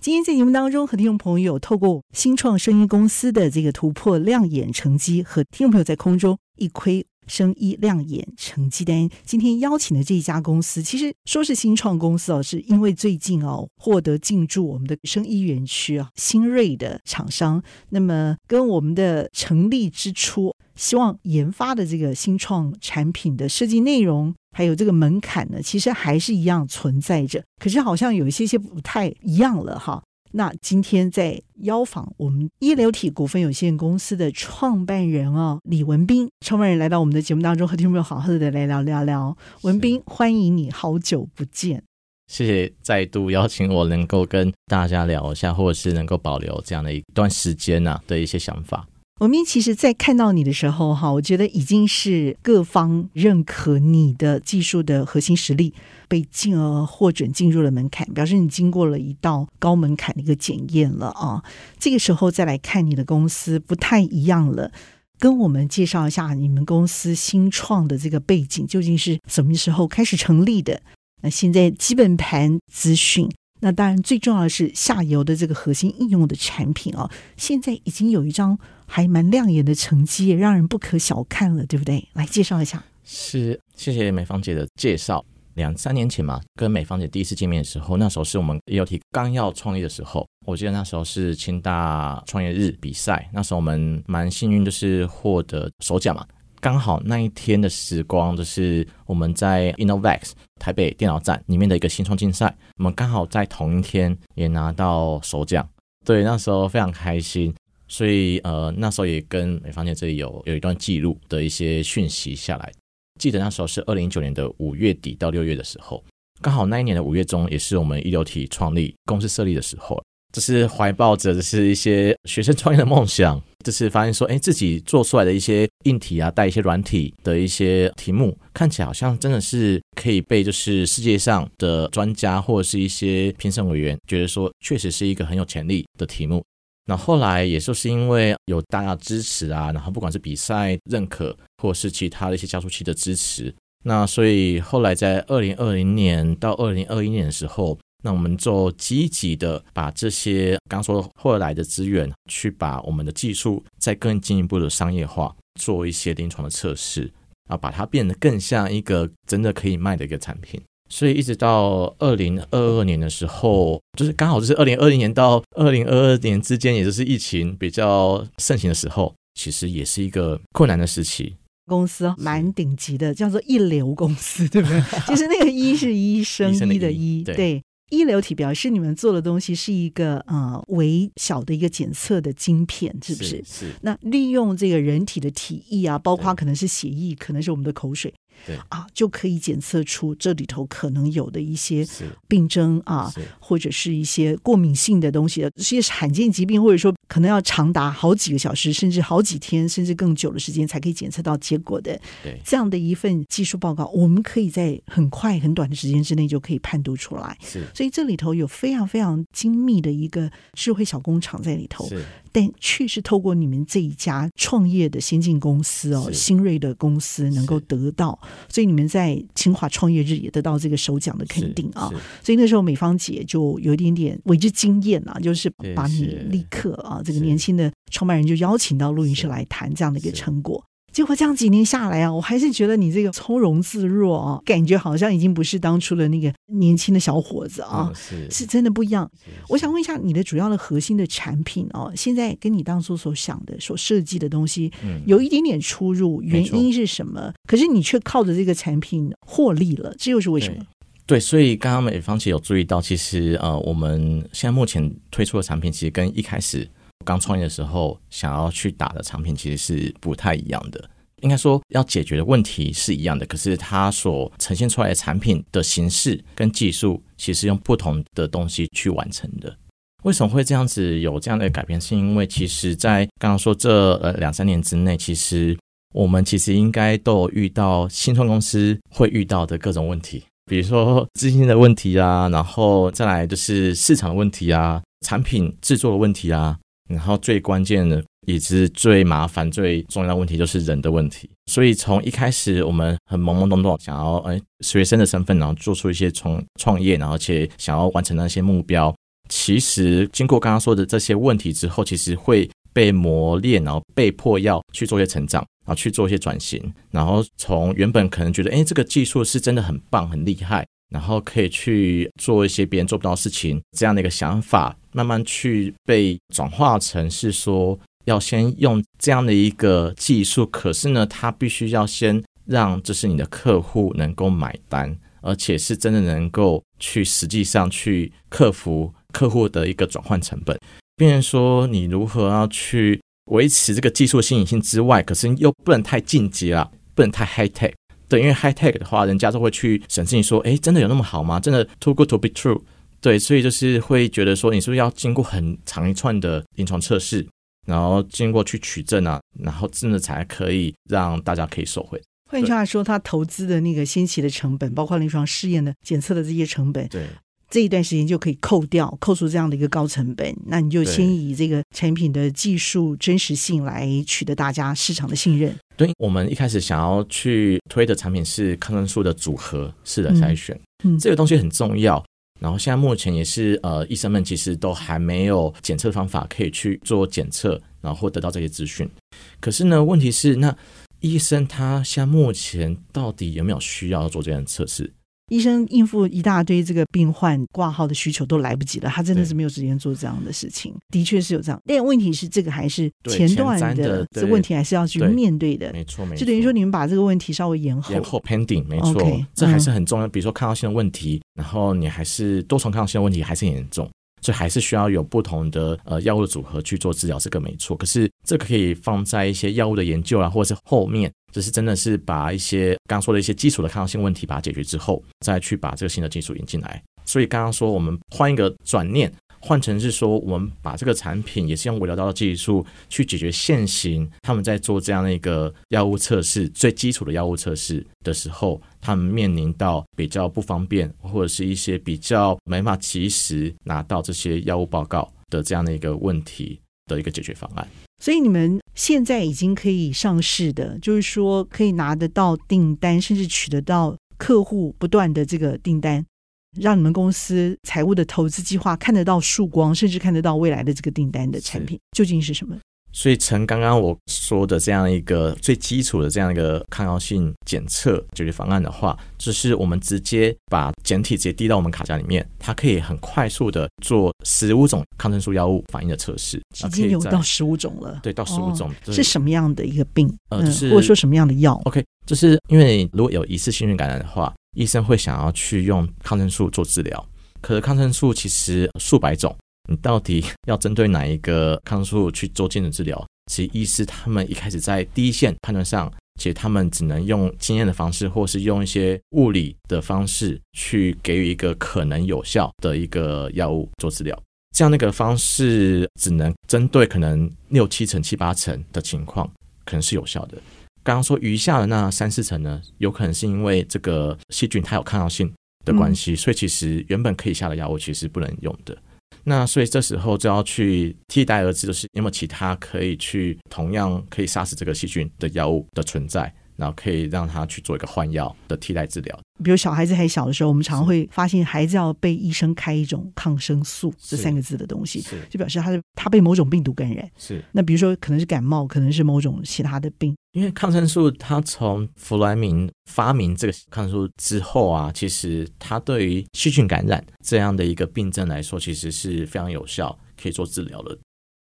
今天在节目当中，和听众朋友透过新创声音公司的这个突破亮眼成绩，和听众朋友在空中一窥声音亮眼成绩单。今天邀请的这一家公司，其实说是新创公司哦，是因为最近哦获得进驻我们的声音园区啊新锐的厂商，那么跟我们的成立之初，希望研发的这个新创产品的设计内容。还有这个门槛呢，其实还是一样存在着，可是好像有一些些不太一样了哈。那今天在邀访我们一流体股份有限公司的创办人哦，李文斌创办人来到我们的节目当中，和听众朋友好好的来聊聊聊。文斌，欢迎你，好久不见。谢谢再度邀请我，能够跟大家聊一下，或者是能够保留这样的一段时间呐、啊、的一些想法。文斌其实，在看到你的时候，哈，我觉得已经是各方认可你的技术的核心实力，被进而获准进入了门槛，表示你经过了一道高门槛的一个检验了啊。这个时候再来看你的公司，不太一样了。跟我们介绍一下你们公司新创的这个背景，究竟是什么时候开始成立的？那现在基本盘资讯。那当然，最重要的是下游的这个核心应用的产品啊，现在已经有一张还蛮亮眼的成绩，也让人不可小看了，对不对？来介绍一下。是，谢谢美芳姐的介绍。两三年前嘛，跟美芳姐第一次见面的时候，那时候是我们 ELT 刚要创立的时候，我记得那时候是清大创业日比赛，那时候我们蛮幸运，就是获得首奖嘛。刚好那一天的时光，就是我们在 Innovex 台北电脑展里面的一个新创竞赛，我们刚好在同一天也拿到首奖，对，那时候非常开心，所以呃那时候也跟美芳姐这里有有一段记录的一些讯息下来。记得那时候是二零一九年的五月底到六月的时候，刚好那一年的五月中也是我们一流体创立公司设立的时候。这是怀抱着这是一些学生创业的梦想，这是发现说，哎，自己做出来的一些硬体啊，带一些软体的一些题目，看起来好像真的是可以被就是世界上的专家或者是一些评审委员觉得说，确实是一个很有潜力的题目。那后来也就是因为有大家支持啊，然后不管是比赛认可，或是其他的一些加速器的支持，那所以后来在二零二零年到二零二一年的时候。那我们就积极的把这些刚说后来的资源，去把我们的技术再更进一步的商业化，做一些临床的测试，啊，把它变得更像一个真的可以卖的一个产品。所以一直到二零二二年的时候，就是刚好就是二零二零年到二零二二年之间，也就是疫情比较盛行的时候，其实也是一个困难的时期。公司蛮顶级的，叫做一流公司，对不对？其实那个医是医生医的医，对。对医流体表示你们做的东西是一个呃微小的一个检测的晶片，是不是？是。是那利用这个人体的体液啊，包括可能是血液，可能是我们的口水。对啊，就可以检测出这里头可能有的一些病症啊，或者是一些过敏性的东西，这些罕见疾病，或者说可能要长达好几个小时，甚至好几天，甚至更久的时间才可以检测到结果的。对，这样的一份技术报告，我们可以在很快很短的时间之内就可以判读出来。是，所以这里头有非常非常精密的一个智慧小工厂在里头。是。但却是透过你们这一家创业的先进公司哦，新锐的公司能够得到，所以你们在清华创业日也得到这个首奖的肯定啊。所以那时候美芳姐就有一点点为之惊艳啊，就是把你立刻啊，这个年轻的创办人就邀请到录音室来谈这样的一个成果。结果这样几年下来啊，我还是觉得你这个从容自若啊，感觉好像已经不是当初的那个年轻的小伙子啊，是是真的不一样。我想问一下，你的主要的核心的产品哦，现在跟你当初所想的、所设计的东西，有一点点出入，原因是什么？可是你却靠着这个产品获利了，这又是为什么？对，所以刚刚美芳姐有注意到，其实呃，我们现在目前推出的产品，其实跟一开始。刚创业的时候，想要去打的产品其实是不太一样的。应该说，要解决的问题是一样的，可是它所呈现出来的产品的形式跟技术，其实用不同的东西去完成的。为什么会这样子有这样的改变？是因为其实，在刚刚说这呃两三年之内，其实我们其实应该都有遇到新创公司会遇到的各种问题，比如说资金的问题啊，然后再来就是市场的问题啊，产品制作的问题啊，然后最关键的也是最麻烦、最重要的问题就是人的问题。所以从一开始我们很懵懵懂懂，想要呃学生的身份，然后做出一些从创业，然后且想要完成那些目标。其实经过刚刚说的这些问题之后，其实会被磨练，然后被迫要去做一些成长，然后去做一些转型，然后从原本可能觉得，哎，这个技术是真的很棒、很厉害，然后可以去做一些别人做不到的事情，这样的一个想法，慢慢去被转化成是说，要先用这样的一个技术，可是呢，它必须要先让就是你的客户能够买单，而且是真的能够去实际上去克服。客户的一个转换成本，变成说你如何要去维持这个技术新颖性之外，可是又不能太进阶了，不能太 high tech。对，因为 high tech 的话，人家都会去审视你说，哎，真的有那么好吗？真的 too good to be true？对，所以就是会觉得说，你是不是要经过很长一串的临床测试，然后经过去取证啊，然后真的才可以让大家可以收回。换句话说，他投资的那个先期的成本，包括临床试验的检测的这些成本，对。这一段时间就可以扣掉，扣除这样的一个高成本，那你就先以这个产品的技术真实性来取得大家市场的信任。对，我们一开始想要去推的产品是抗生素的组合式的筛选，嗯，这个东西很重要。然后现在目前也是呃，医生们其实都还没有检测方法可以去做检测，然后得到这些资讯。可是呢，问题是那医生他现在目前到底有没有需要做这样的测试？医生应付一大堆这个病患挂号的需求都来不及了，他真的是没有时间做这样的事情。的确是有这样，但问题是这个还是前段的这问题，还是要去面对的。没错，没错。就等于说你们把这个问题稍微延后，延后 pending，没错，okay, 这还是很重要。比如说抗药性的问题，然后你还是多重抗药性的问题还是很严重。所以还是需要有不同的呃药物的组合去做治疗，这个没错。可是这个可以放在一些药物的研究啊，或者是后面，就是真的是把一些刚刚说的一些基础的抗药性问题把它解决之后，再去把这个新的技术引进来。所以刚刚说我们换一个转念。换成是说，我们把这个产品也是用微疗刀的技术去解决现行他们在做这样的一个药物测试，最基础的药物测试的时候，他们面临到比较不方便，或者是一些比较没法及时拿到这些药物报告的这样的一个问题的一个解决方案。所以你们现在已经可以上市的，就是说可以拿得到订单，甚至取得到客户不断的这个订单。让你们公司财务的投资计划看得到曙光，甚至看得到未来的这个订单的产品究竟是什么？所以，从刚刚我说的这样一个最基础的这样一个抗药性检测解决方案的话，就是我们直接把简体直接滴到我们卡夹里面，它可以很快速的做十五种抗生素药物反应的测试。已经有到十五种了，对，到十五种、哦、是什么样的一个病？呃，就是、嗯、或者说什么样的药？OK，就是因为如果有疑似性菌感染的话。医生会想要去用抗生素做治疗，可是抗生素其实数百种，你到底要针对哪一个抗生素去做精准治疗？其实医师他们一开始在第一线判断上，其实他们只能用经验的方式，或是用一些物理的方式去给予一个可能有效的一个药物做治疗。这样那个方式只能针对可能六七成、七八成的情况，可能是有效的。刚刚说余下的那三四成呢，有可能是因为这个细菌它有抗药性的关系，所以其实原本可以下的药物其实不能用的。那所以这时候就要去替代而治，就是有没有其他可以去同样可以杀死这个细菌的药物的存在。然后可以让他去做一个换药的替代治疗，比如小孩子还小的时候，我们常常会发现孩子要被医生开一种抗生素这三个字的东西，就表示他是他被某种病毒感染。是，那比如说可能是感冒，可能是某种其他的病。因为抗生素它从弗莱明发明这个抗生素之后啊，其实它对于细菌感染这样的一个病症来说，其实是非常有效，可以做治疗的。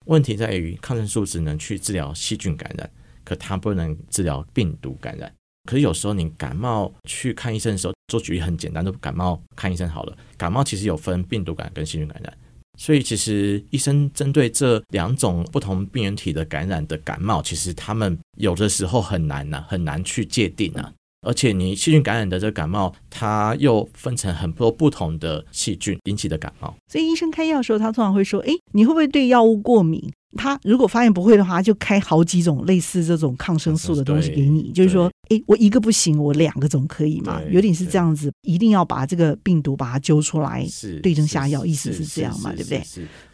问题在于抗生素只能去治疗细菌感染。可它不能治疗病毒感染。可是有时候你感冒去看医生的时候，做举例很简单，就感冒看医生好了。感冒其实有分病毒感染跟细菌感染，所以其实医生针对这两种不同病原体的感染的感冒，其实他们有的时候很难呐、很难去界定啊。而且你细菌感染的这个感冒，它又分成很多不同的细菌引起的感冒。所以医生开药的时候，他通常会说：“哎，你会不会对药物过敏？”他如果发现不会的话，就开好几种类似这种抗生素的东西给你，就是说，哎，我一个不行，我两个总可以嘛？有点是这样子，一定要把这个病毒把它揪出来，是对症下药，意思是这样嘛？对不对？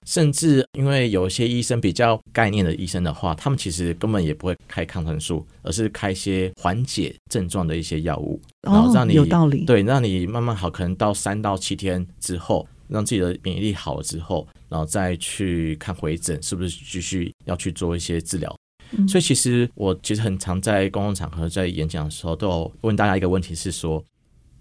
甚至因为有一些医生比较概念的医生的话，他们其实根本也不会开抗生素，而是开一些缓解症状的一些药物，然后让你有道理，对，让你慢慢好，可能到三到七天之后。让自己的免疫力好了之后，然后再去看回诊，是不是继续要去做一些治疗？嗯、所以其实我其实很常在公共场合在演讲的时候，都有问大家一个问题是说，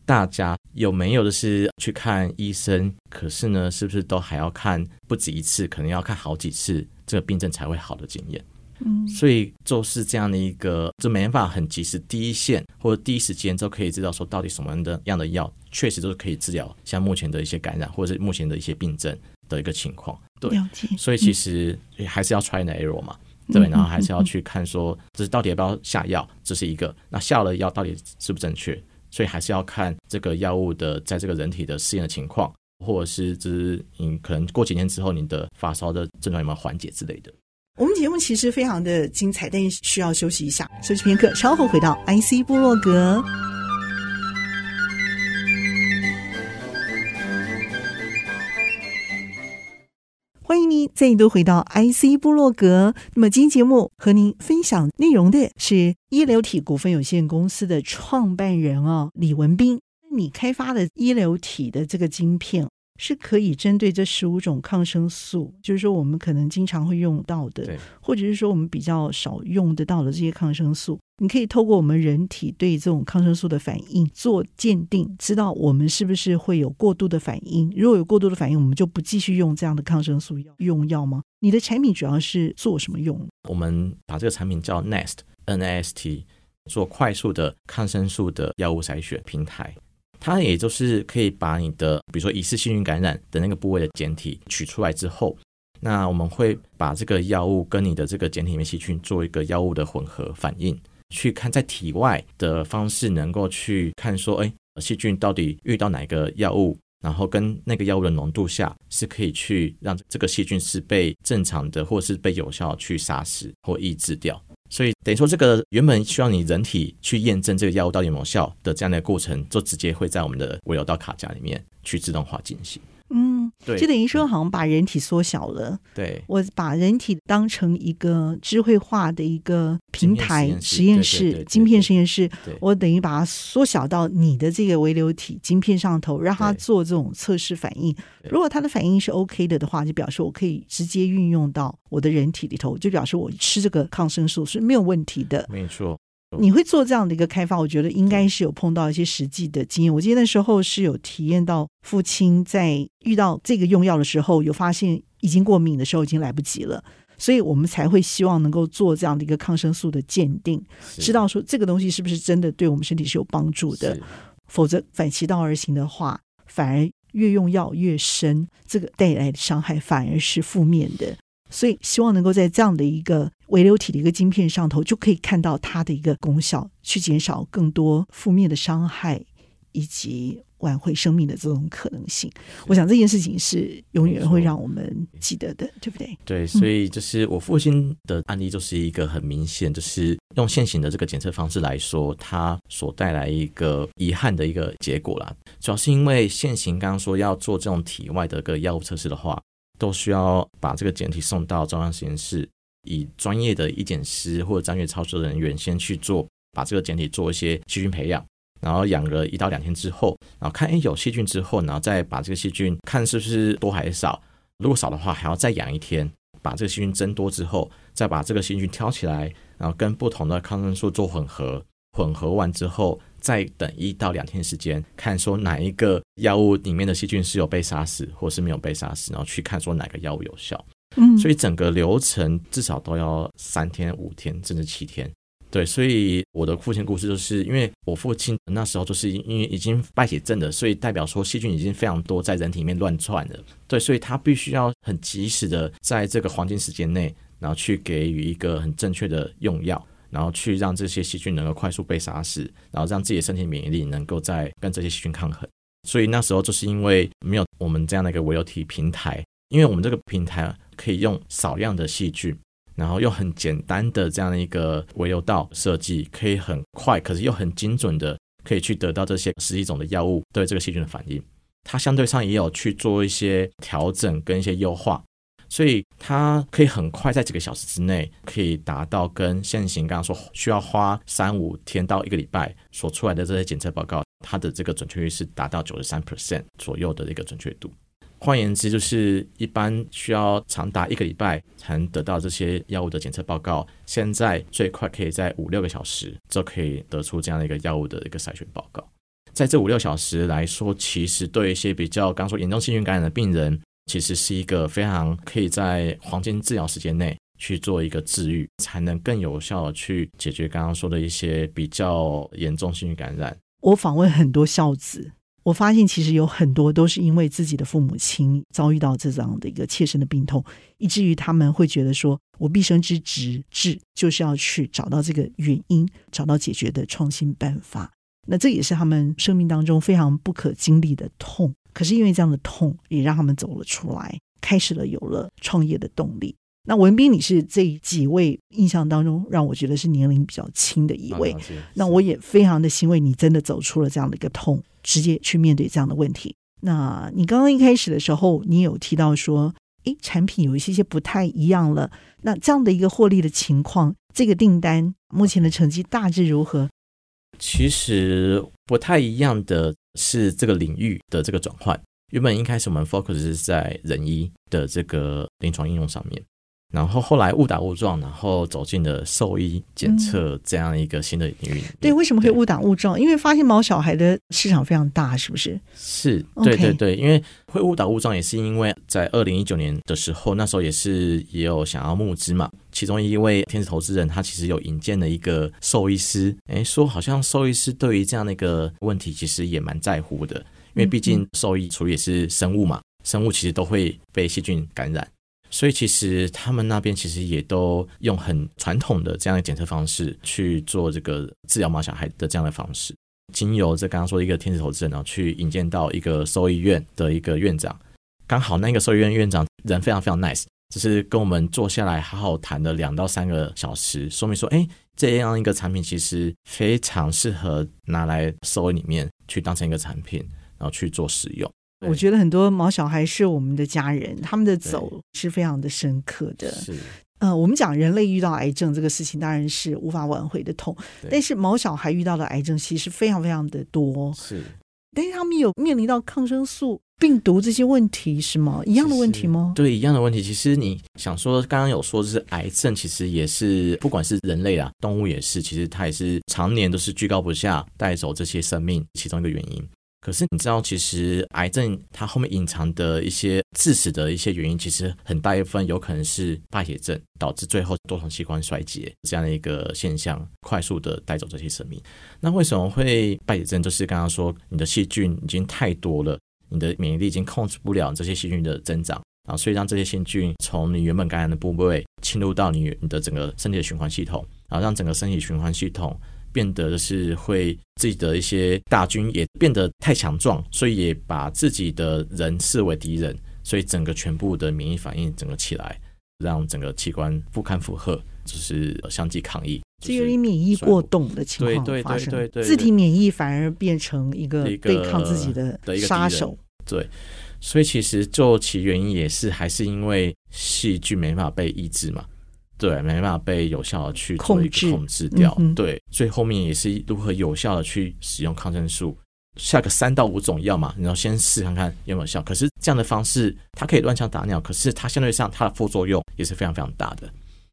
大家有没有的是去看医生，可是呢，是不是都还要看不止一次，可能要看好几次，这个病症才会好的经验？嗯，所以就是这样的一个，就没办法很及时第一线或者第一时间就可以知道说到底什么样的样的药确实都是可以治疗像目前的一些感染或者是目前的一些病症的一个情况。对。所以其实还是要 try and error 嘛，对，然后还是要去看说这是到底要不要下药，这是一个。那下了药到底是不是正确？所以还是要看这个药物的在这个人体的试验的情况，或者是就是你可能过几天之后你的发烧的症状有没有缓解之类的。我们节目其实非常的精彩，但是需要休息一下，休息片刻，稍后回到 IC 部落格。欢迎您再度回到 IC 部落格。那么今天节目和您分享内容的是一流体股份有限公司的创办人哦，李文斌。你开发的一流体的这个晶片。是可以针对这十五种抗生素，就是说我们可能经常会用到的，或者是说我们比较少用得到的这些抗生素，你可以透过我们人体对这种抗生素的反应做鉴定，知道我们是不是会有过度的反应。如果有过度的反应，我们就不继续用这样的抗生素药用药吗？你的产品主要是做什么用？我们把这个产品叫 Nast N S T，做快速的抗生素的药物筛选平台。它也就是可以把你的，比如说疑似细菌感染的那个部位的检体取出来之后，那我们会把这个药物跟你的这个检体里面细菌做一个药物的混合反应，去看在体外的方式能够去看说，哎，细菌到底遇到哪个药物，然后跟那个药物的浓度下是可以去让这个细菌是被正常的或是被有效去杀死或抑制掉。所以等于说，这个原本需要你人体去验证这个药物到底有没有效的这样的过程，就直接会在我们的微流道卡夹里面去自动化进行。嗯，对，就等于说好像把人体缩小了。对，我把人体当成一个智慧化的一个平台实验室，晶片实验室。我等于把它缩小到你的这个微流体晶片上头，让它做这种测试反应。如果它的反应是 OK 的的话，就表示我可以直接运用到我的人体里头，就表示我吃这个抗生素是没有问题的。没错。你会做这样的一个开发，我觉得应该是有碰到一些实际的经验。我记得那时候是有体验到，父亲在遇到这个用药的时候，有发现已经过敏的时候已经来不及了，所以我们才会希望能够做这样的一个抗生素的鉴定，知道说这个东西是不是真的对我们身体是有帮助的，否则反其道而行的话，反而越用药越深，这个带来的伤害反而是负面的。所以，希望能够在这样的一个微流体的一个晶片上头，就可以看到它的一个功效，去减少更多负面的伤害，以及挽回生命的这种可能性。我想这件事情是永远会让我们记得的，对不对？对，所以就是我父亲的案例，就是一个很明显，就是用现行的这个检测方式来说，它所带来一个遗憾的一个结果啦。主要是因为现行刚刚说要做这种体外的一个药物测试的话。都需要把这个检体送到中央实验室，以专业的医检师或者专业操作人员先去做，把这个检体做一些细菌培养，然后养了一到两天之后，然后看诶有细菌之后，然后再把这个细菌看是不是多还是少，如果少的话还要再养一天，把这个细菌增多之后，再把这个细菌挑起来，然后跟不同的抗生素做混合，混合完之后。再等一到两天时间，看说哪一个药物里面的细菌是有被杀死，或是没有被杀死，然后去看说哪个药物有效。嗯，所以整个流程至少都要三天、五天，甚至七天。对，所以我的父亲故事就是因为我父亲那时候就是因为已经败血症了，所以代表说细菌已经非常多在人体里面乱窜了。对，所以他必须要很及时的在这个黄金时间内，然后去给予一个很正确的用药。然后去让这些细菌能够快速被杀死，然后让自己的身体免疫力能够在跟这些细菌抗衡。所以那时候就是因为没有我们这样的一个微流体平台，因为我们这个平台可以用少量的细菌，然后用很简单的这样的一个微流道设计，可以很快，可是又很精准的可以去得到这些十几种的药物对这个细菌的反应。它相对上也有去做一些调整跟一些优化。所以它可以很快在几个小时之内，可以达到跟现行刚刚说需要花三五天到一个礼拜所出来的这些检测报告，它的这个准确率是达到九十三 percent 左右的一个准确度。换言之，就是一般需要长达一个礼拜才能得到这些药物的检测报告，现在最快可以在五六个小时就可以得出这样的一个药物的一个筛选报告。在这五六小时来说，其实对一些比较刚说严重细菌感染的病人。其实是一个非常可以在黄金治疗时间内去做一个治愈，才能更有效的去解决刚刚说的一些比较严重细菌感染。我访问很多孝子，我发现其实有很多都是因为自己的父母亲遭遇到这样的一个切身的病痛，以至于他们会觉得说，我毕生之职志就是要去找到这个原因，找到解决的创新办法。那这也是他们生命当中非常不可经历的痛。可是因为这样的痛，也让他们走了出来，开始了有了创业的动力。那文斌，你是这几位印象当中让我觉得是年龄比较轻的一位。那我也非常的欣慰，你真的走出了这样的一个痛，直接去面对这样的问题。那你刚刚一开始的时候，你有提到说，诶，产品有一些些不太一样了。那这样的一个获利的情况，这个订单目前的成绩大致如何？其实不太一样的。是这个领域的这个转换，原本一开始我们 focus 是在人医的这个临床应用上面，然后后来误打误撞，然后走进了兽医检测这样一个新的领域。嗯。对，为什么会误打误撞？因为发现毛小孩的市场非常大，是不是？是，对对对，因为会误打误撞，也是因为在二零一九年的时候，那时候也是也有想要募资嘛。其中一位天使投资人，他其实有引荐了一个兽医师，诶，说好像兽医师对于这样的一个问题，其实也蛮在乎的，因为毕竟兽医处理也是生物嘛，生物其实都会被细菌感染，所以其实他们那边其实也都用很传统的这样的检测方式去做这个治疗毛小孩的这样的方式，经由这刚刚说的一个天使投资人呢，去引荐到一个兽医院的一个院长，刚好那个兽医院院长人非常非常 nice。只是跟我们坐下来好好谈了两到三个小时，说明说，哎，这样一个产品其实非常适合拿来兽医里面去当成一个产品，然后去做使用。我觉得很多毛小孩是我们的家人，他们的走是非常的深刻的。是，呃，我们讲人类遇到癌症这个事情，当然是无法挽回的痛，但是毛小孩遇到的癌症其实非常非常的多。是，但是他们有面临到抗生素。病毒这些问题是吗？一样的问题吗？对，一样的问题。其实你想说，刚刚有说就是癌症，其实也是不管是人类啊，动物也是，其实它也是常年都是居高不下，带走这些生命其中一个原因。可是你知道，其实癌症它后面隐藏的一些致死的一些原因，其实很大一部分有可能是败血症导致最后多重器官衰竭这样的一个现象，快速的带走这些生命。那为什么会败血症？就是刚刚说你的细菌已经太多了。你的免疫力已经控制不了这些细菌的增长，然后所以让这些细菌从你原本感染的部位侵入到你你的整个身体的循环系统，然后让整个身体循环系统变得是会自己的一些大军也变得太强壮，所以也把自己的人视为敌人，所以整个全部的免疫反应整个起来，让整个器官不堪负荷，就是相继抗议，就有点免疫过动的情况发生，对对对对对，自体免疫反而变成一个对抗自己的杀手。对，所以其实究其原因也是还是因为细菌没办法被抑制嘛，对，没办法被有效的去做一个控制掉，嗯、对，最后面也是如何有效的去使用抗生素，下个三到五种药嘛，然后先试看看有没有效。可是这样的方式它可以乱枪打鸟，可是它相对上它的副作用也是非常非常大的，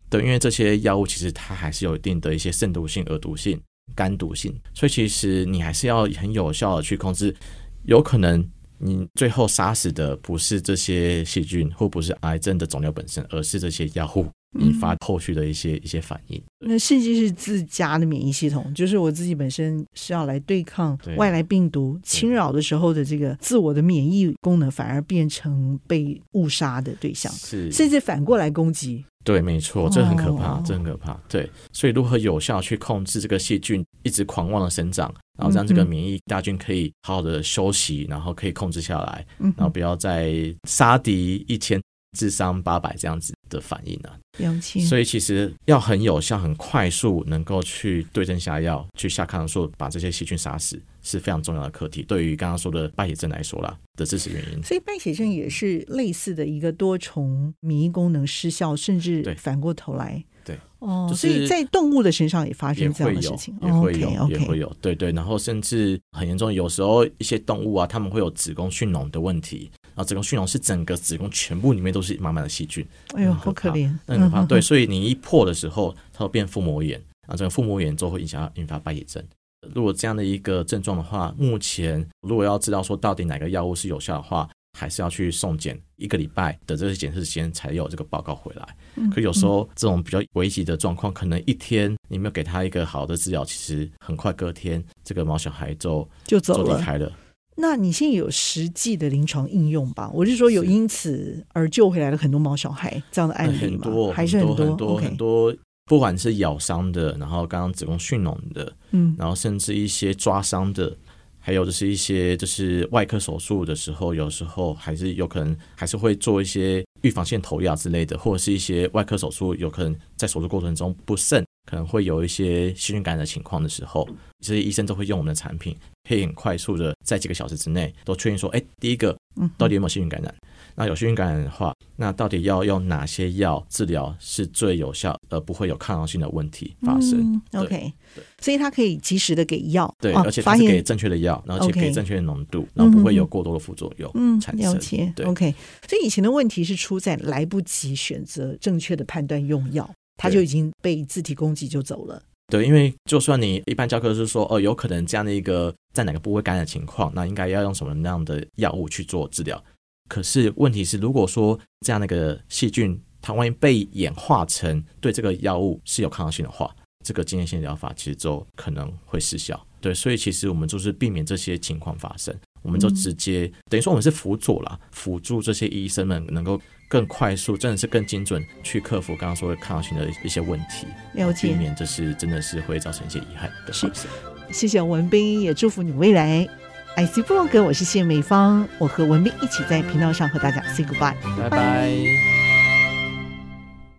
对，因为这些药物其实它还是有一定的一些肾毒性、耳毒性、肝毒性，所以其实你还是要很有效的去控制，有可能。你最后杀死的不是这些细菌，或不是癌症的肿瘤本身，而是这些药物引发后续的一些一些反应。那甚至是自家的免疫系统，就是我自己本身是要来对抗外来病毒侵扰的时候的这个自我的免疫功能，反而变成被误杀的对象，是甚至反过来攻击。对，没错，这很可怕，哦、这很可怕。对，所以如何有效去控制这个细菌一直狂妄的生长，然后让这个免疫大军可以好好的休息，然后可以控制下来，然后不要再杀敌一千，自伤八百这样子的反应呢、啊？所以其实要很有效、很快速，能够去对症下药，去下抗生素，把这些细菌杀死，是非常重要的课题。对于刚刚说的败血症来说啦，的致死原因。所以败血症也是类似的一个多重免疫功能失效，甚至反过头来。对哦，就是、所以在动物的身上也发生这样的事情，也会有，也会有，okay, okay 也会有。对对，然后甚至很严重，有时候一些动物啊，它们会有子宫蓄脓的问题。然后子宫蓄脓是整个子宫全部里面都是满满的细菌，哎呦，好可怜，很可怕。对，所以你一破的时候，它会变腹膜炎，然后这个腹膜炎之后会影响引发败血症。如果这样的一个症状的话，目前如果要知道说到底哪个药物是有效的话，还是要去送检一个礼拜的这个检测时间才有这个报告回来。可有时候这种比较危急的状况，可能一天你没有给他一个好的治疗，其实很快隔天这个毛小孩就就走离开了。那你现在有实际的临床应用吧？我是说有因此而救回来了很多毛小孩这样的案例吗？很多，还是很多很多很多，不管是咬伤的，然后刚刚子宫蓄脓的，嗯，然后甚至一些抓伤的，还有就是一些就是外科手术的时候，有时候还是有可能还是会做一些预防性投药之类的，或者是一些外科手术有可能在手术过程中不慎可能会有一些细菌感染的情况的时候，这些医生都会用我们的产品。可以很快速的在几个小时之内都确认说，哎，第一个到底有没有细菌感染？那有细菌感染的话，那到底要用哪些药治疗是最有效，而不会有抗药性的问题发生？OK，所以它可以及时的给药，对，而且它是给正确的药，然后且给正确的浓度，然后不会有过多的副作用产生。了解，OK。所以以前的问题是出在来不及选择正确的判断用药，它就已经被自体攻击就走了。对，因为就算你一般教科是说，哦，有可能这样的一个在哪个部位感染情况，那应该要用什么样的药物去做治疗？可是问题是，如果说这样的一个细菌，它万一被演化成对这个药物是有抗药性的话，这个经验性疗法其实就可能会失效。对，所以其实我们就是避免这些情况发生，我们就直接、嗯、等于说我们是辅佐啦，辅助这些医生们能够。更快速，真的是更精准去克服刚刚说的抗药性的一些问题，了解，避免这是真的是会造成一些遗憾的事情。谢谢文斌，也祝福你未来。IC 部落格，我是谢美芳，我和文斌一起在频道上和大家 say goodbye，拜拜。